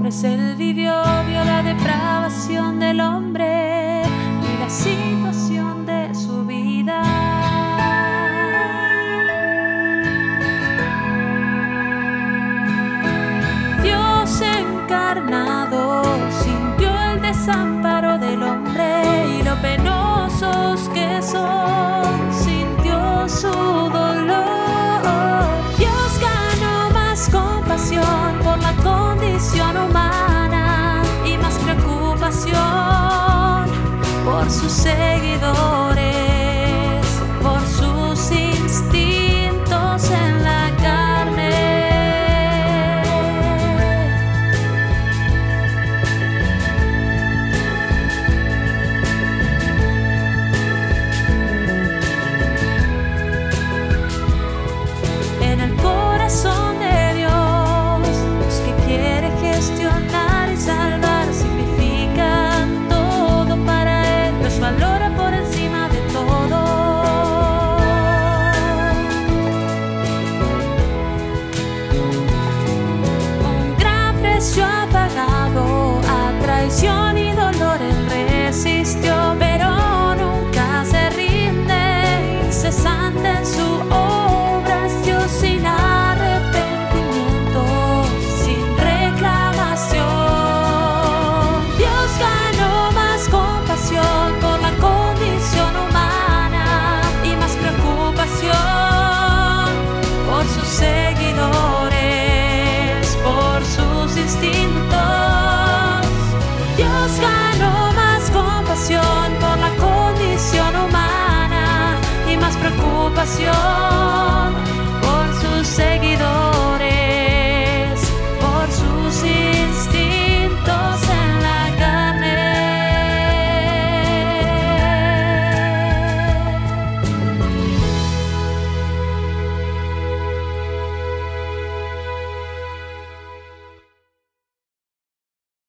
pues él vivió, vio seguidores,